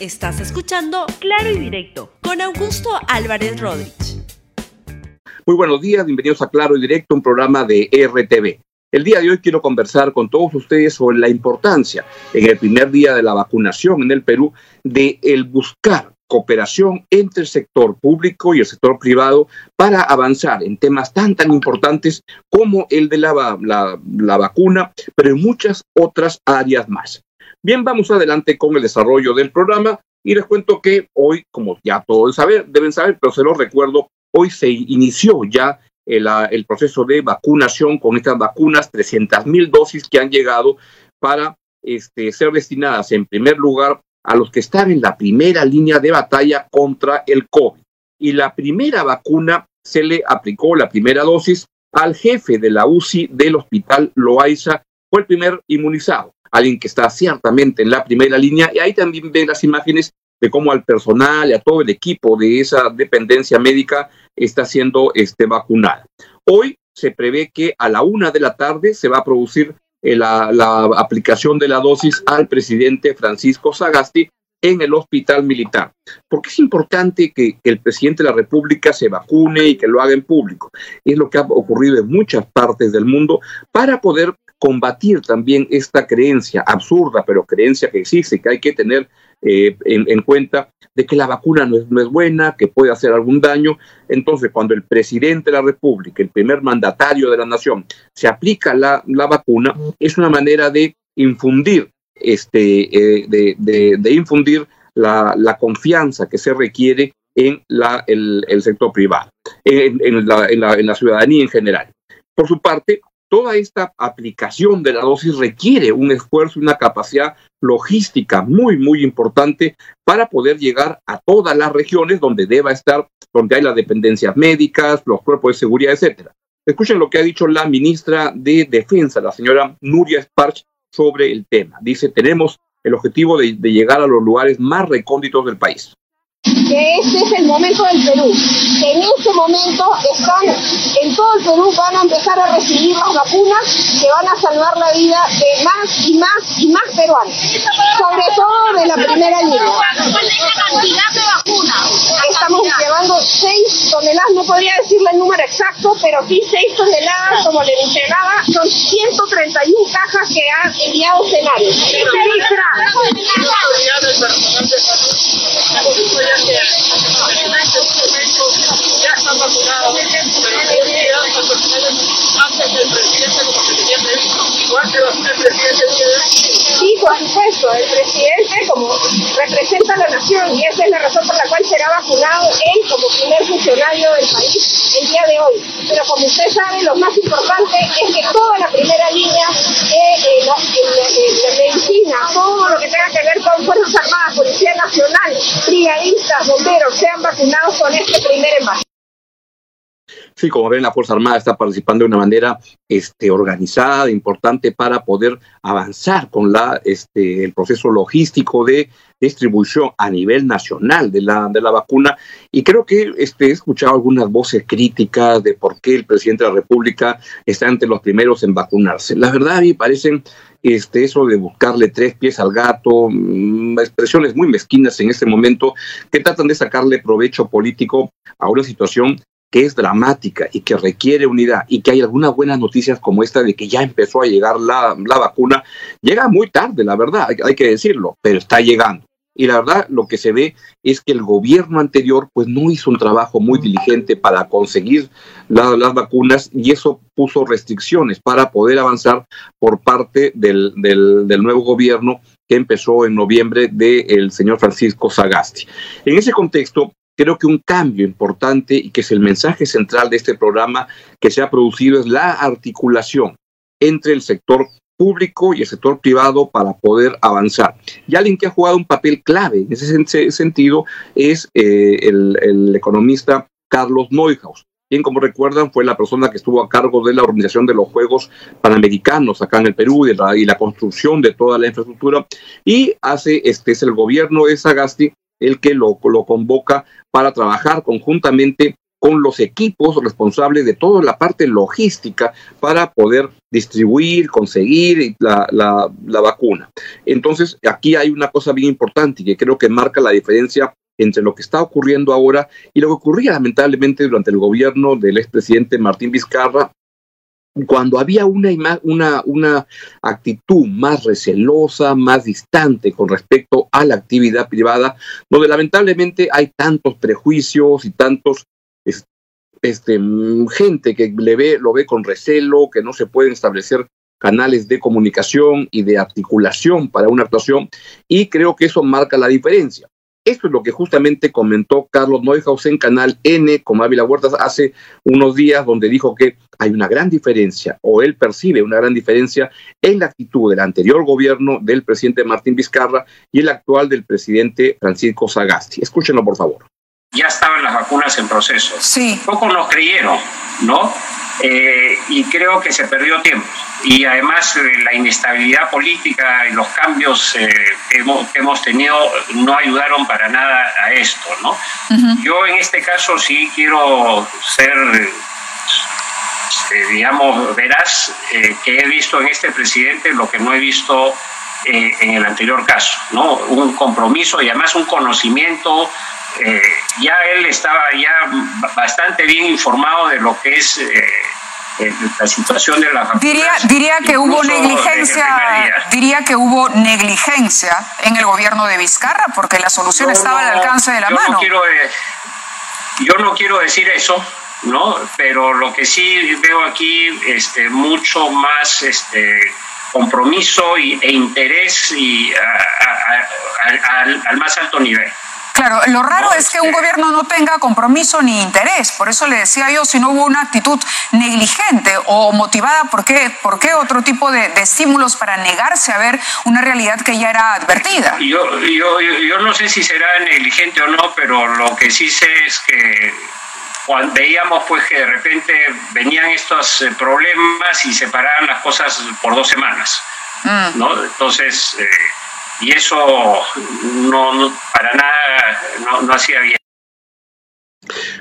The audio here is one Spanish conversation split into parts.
Estás escuchando Claro y Directo con Augusto Álvarez Rodríguez. Muy buenos días, bienvenidos a Claro y Directo, un programa de RTV. El día de hoy quiero conversar con todos ustedes sobre la importancia en el primer día de la vacunación en el Perú de el buscar cooperación entre el sector público y el sector privado para avanzar en temas tan tan importantes como el de la, la vacuna, pero en muchas otras áreas más. Bien, vamos adelante con el desarrollo del programa y les cuento que hoy, como ya todos saber, deben saber, pero se lo recuerdo, hoy se inició ya el, el proceso de vacunación con estas vacunas, 300 mil dosis que han llegado para este, ser destinadas en primer lugar a los que están en la primera línea de batalla contra el COVID. Y la primera vacuna se le aplicó, la primera dosis, al jefe de la UCI del hospital Loaiza, fue el primer inmunizado alguien que está ciertamente en la primera línea, y ahí también ven las imágenes de cómo al personal y a todo el equipo de esa dependencia médica está siendo este, vacunada. Hoy se prevé que a la una de la tarde se va a producir eh, la, la, aplicación de la dosis al presidente Francisco Sagasti en el hospital militar. Porque es importante que, el presidente de la República se vacune y que lo haga en público. Es lo que ha ocurrido en muchas partes del mundo para poder combatir también esta creencia absurda, pero creencia que existe, que hay que tener eh, en, cuenta de que la vacuna no es, buena, que puede hacer algún daño. Entonces, cuando el presidente de la República, el primer mandatario de la nación, se aplica la vacuna, es una manera de infundir, este, eh, de, infundir la, confianza que se requiere en el, sector privado, en, la, en, la, ciudadanía en general. Por su parte, toda esta aplicación de la dosis requiere un esfuerzo y una capacidad logística muy, muy importante para poder llegar a todas las regiones donde deba estar, donde hay las dependencias médicas, los cuerpos de seguridad, etcétera. Escuchen lo que ha dicho la ministra de Defensa, la señora Nuria Sparch, sobre el tema. Dice, tenemos el objetivo de, llegar a los lugares más recónditos del país este es el momento del Perú. En este momento están, en todo el Perú van a empezar a recibir las vacunas que van a salvar la vida de más y más y más peruanos, sobre todo de la primera línea. Estamos llevando 6 toneladas, no podría decirle el número exacto, pero sí 6 toneladas, como le mencionaba, son 131 cajas que han enviado escenarios. ya están vacunados, pero quería al personal antes del presidente como se tenía previsto, igual que va a ser el presidente el día de hoy. Sí, por supuesto, el presidente como representa a la nación y esa es la razón por la cual será vacunado él como primer funcionario del país el día de hoy. Pero como usted sabe, lo más importante es que toda la primera línea, eh, eh, medicina, todo lo que tenga que ver con Fuerzas Armadas, Policía Nacional, brigadistas, bomberos, sean vacunados con este primer envase. Sí, como ven, la Fuerza Armada está participando de una manera este, organizada, importante para poder avanzar con la, este, el proceso logístico de distribución a nivel nacional de la, de la vacuna. Y creo que este, he escuchado algunas voces críticas de por qué el presidente de la República está entre los primeros en vacunarse. La verdad, a mí parecen este, eso de buscarle tres pies al gato, mmm, expresiones muy mezquinas en este momento que tratan de sacarle provecho político a una situación que es dramática y que requiere unidad y que hay algunas buenas noticias como esta de que ya empezó a llegar la, la vacuna, llega muy tarde, la verdad, hay, que decirlo, pero está llegando. Y la verdad, lo que se ve es que el gobierno anterior pues no hizo un trabajo muy diligente para conseguir la, las vacunas y eso puso restricciones para poder avanzar por parte del, del, nuevo gobierno que empezó en noviembre del señor Francisco Sagasti. En ese contexto, creo que un cambio importante y que es el mensaje central de este programa que se ha producido es la articulación entre el sector público y el sector privado para poder avanzar. Y alguien que ha jugado un papel clave en ese sentido es eh, el, economista Carlos Neuhaus. Quien, como recuerdan, fue la persona que estuvo a cargo de la organización de los Juegos Panamericanos acá en el Perú y la, y la construcción de toda la infraestructura. Y hace, este es el gobierno de Sagasti el que lo, lo convoca para trabajar conjuntamente con los equipos responsables de toda la parte logística para poder distribuir, conseguir la, la, vacuna. Entonces, aquí hay una cosa bien importante que creo que marca la diferencia entre lo que está ocurriendo ahora y lo que ocurría lamentablemente durante el gobierno del expresidente Martín Vizcarra cuando había una, una, una actitud más recelosa, más distante con respecto a la actividad privada, donde lamentablemente hay tantos prejuicios y tantos este, gente que le ve, lo ve con recelo, que no se pueden establecer canales de comunicación y de articulación para una actuación, y creo que eso marca la diferencia. Esto es lo que justamente comentó Carlos Neuhaus en Canal N con Ávila Huertas hace unos días, donde dijo que hay una gran diferencia, o él percibe una gran diferencia en la actitud del anterior gobierno del presidente Martín Vizcarra y el actual del presidente Francisco Sagasti. Escúchenlo, por favor. Ya estaban las vacunas en proceso. Sí. Pocos nos creyeron, ¿no? Eh, y creo que se perdió tiempo. Y además eh, la inestabilidad política y los cambios eh, que, hemos, tenido no ayudaron para nada a esto. ¿no? Yo en este caso sí quiero ser, digamos, veraz, que he visto en este presidente lo que no he visto en el anterior caso. ¿no? Un compromiso y además un conocimiento eh, ya él estaba ya bastante bien informado de lo que es eh, eh, la situación de la diría diría que hubo negligencia diría que hubo negligencia en el gobierno de Vizcarra porque la solución estaba al alcance de la mano no quiero, yo no quiero decir eso no pero lo que sí veo aquí este mucho más este compromiso y, e interés y al más alto nivel Claro, lo raro es que un gobierno no tenga compromiso ni interés. Por eso le decía yo, si no hubo una actitud negligente o motivada, ¿por qué, por qué otro tipo de, estímulos para negarse a ver una realidad que ya era advertida? Yo, yo, yo no sé si será negligente o no, pero lo que sí sé es que cuando veíamos pues que de repente venían estos eh, problemas y separaban las cosas por dos semanas. Mm. ¿no? Entonces... Eh, y eso no, para nada no, hacía bien.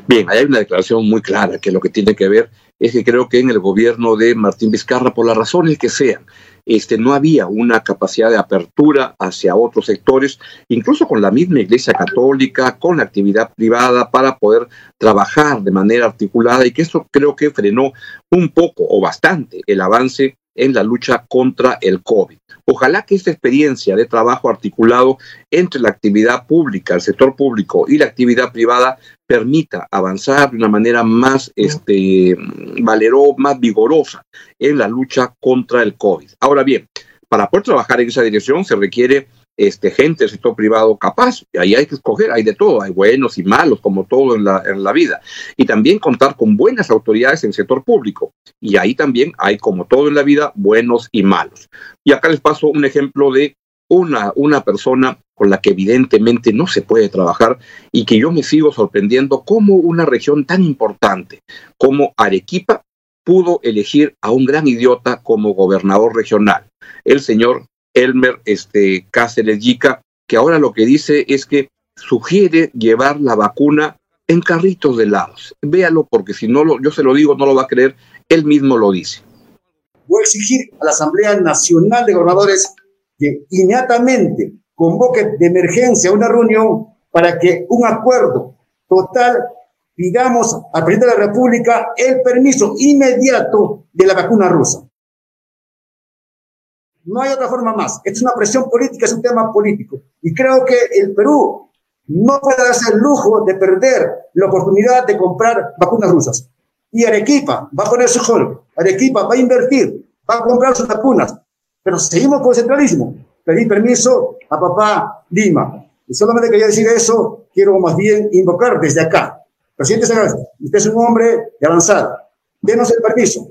Bien, hay una declaración muy clara que lo que tiene que ver es que creo que en el gobierno de Martín Vizcarra, por las razones que sean, este, no había una capacidad de apertura hacia otros sectores, incluso con la misma Iglesia Católica, con la actividad privada, para poder trabajar de manera articulada y que eso creo que frenó un poco o bastante el avance en la lucha contra el COVID. Ojalá que esta experiencia de trabajo articulado entre la actividad pública, el sector público y la actividad privada permita avanzar de una manera más este, valero, más vigorosa en la lucha contra el COVID. Ahora bien, para poder trabajar en esa dirección se requiere este, gente del sector privado capaz. Y ahí hay que escoger, hay de todo, hay buenos y malos, como todo en la, en la vida. Y también contar con buenas autoridades en el sector público. Y ahí también hay, como todo en la vida, buenos y malos. Y acá les paso un ejemplo de una, una persona con la que evidentemente no se puede trabajar y que yo me sigo sorprendiendo cómo una región tan importante como Arequipa pudo elegir a un gran idiota como gobernador regional, el señor Elmer este, Cáceres Yica, que ahora lo que dice es que sugiere llevar la vacuna en carritos de helados. Véalo porque si no lo, yo se lo digo, no lo va a creer, él mismo lo dice. Voy a exigir a la Asamblea Nacional de Gobernadores que inmediatamente convoque de emergencia una reunión para que un acuerdo total pidamos al presidente de la República el permiso inmediato de la vacuna rusa. No hay otra forma más. Es una presión política, es un tema político. Y creo que el Perú no puede darse el lujo de perder la oportunidad de comprar vacunas rusas. Y Arequipa va a poner su hall. Arequipa va a invertir, va a comprar sus vacunas. Pero seguimos con el centralismo. Pedí permiso a papá Lima. Y solamente quería decir eso, quiero más bien invocar desde acá. Presidente Sagasti, usted es un hombre de avanzada. Denos el permiso.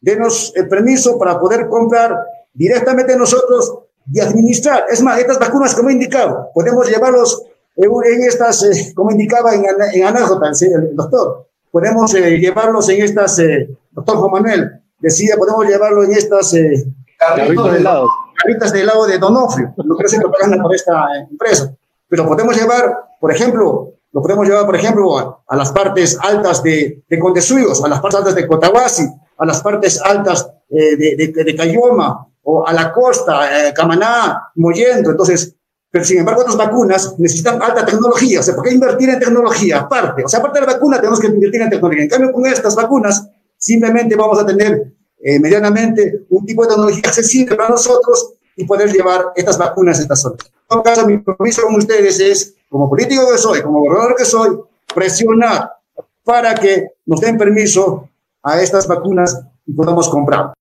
Denos el permiso para poder comprar directamente nosotros y administrar. Es más, estas vacunas, como he indicado, podemos llevarlos en, estas, eh, como indicaba en, en anécdota el, doctor, podemos eh, llevarlos en estas, eh, doctor Juan Manuel decía, podemos llevarlo en estas carritos de helado. Carritas de helado de Donofrio, no quiero ser propaganda por esta empresa, pero podemos llevar, por ejemplo, Lo podemos llevar, por ejemplo, a, las partes altas de, de Condesuigos, a las partes altas de Cotahuasi, a las partes altas eh, de, de, de, Cayoma, o a la costa, eh, Camaná, Mollendo. Entonces, pero sin embargo, otras vacunas necesitan alta tecnología. O sea, ¿por qué invertir en tecnología? Aparte, o sea, aparte de la vacuna, tenemos que invertir en tecnología. En cambio, con estas vacunas, simplemente vamos a tener eh, medianamente un tipo de tecnología accesible para nosotros y poder llevar estas vacunas a estas zonas. En todo caso, mi compromiso con ustedes es, como político que soy, como gobernador que soy, presionar para que nos den permiso a estas vacunas y podamos comprar.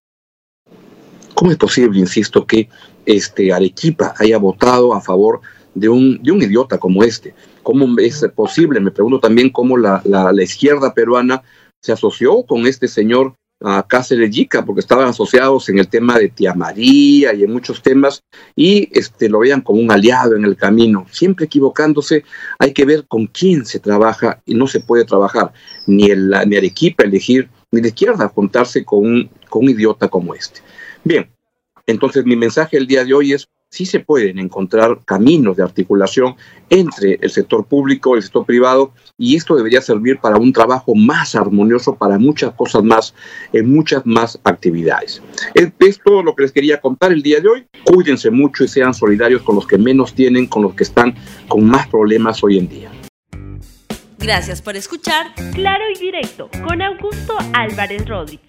¿Cómo es posible, insisto, que este Arequipa haya votado a favor de un, de un idiota como este? ¿Cómo es posible? Me pregunto también cómo la, la, izquierda peruana se asoció con este señor a Cáceres Yica, porque estaban asociados en el tema de Tía María y en muchos temas, y este, lo veían como un aliado en el camino. Siempre equivocándose, hay que ver con quién se trabaja y no se puede trabajar ni, el, ni Arequipa elegir, ni la izquierda juntarse con un, con un idiota como este. Bien, entonces mi mensaje el día de hoy es, sí se pueden encontrar caminos de articulación entre el sector público, el sector privado, y esto debería servir para un trabajo más armonioso, para muchas cosas más, en muchas más actividades. Es, es todo lo que les quería contar el día de hoy. Cuídense mucho y sean solidarios con los que menos tienen, con los que están con más problemas hoy en día. Gracias por escuchar Claro y Directo con Augusto Álvarez Rodríguez.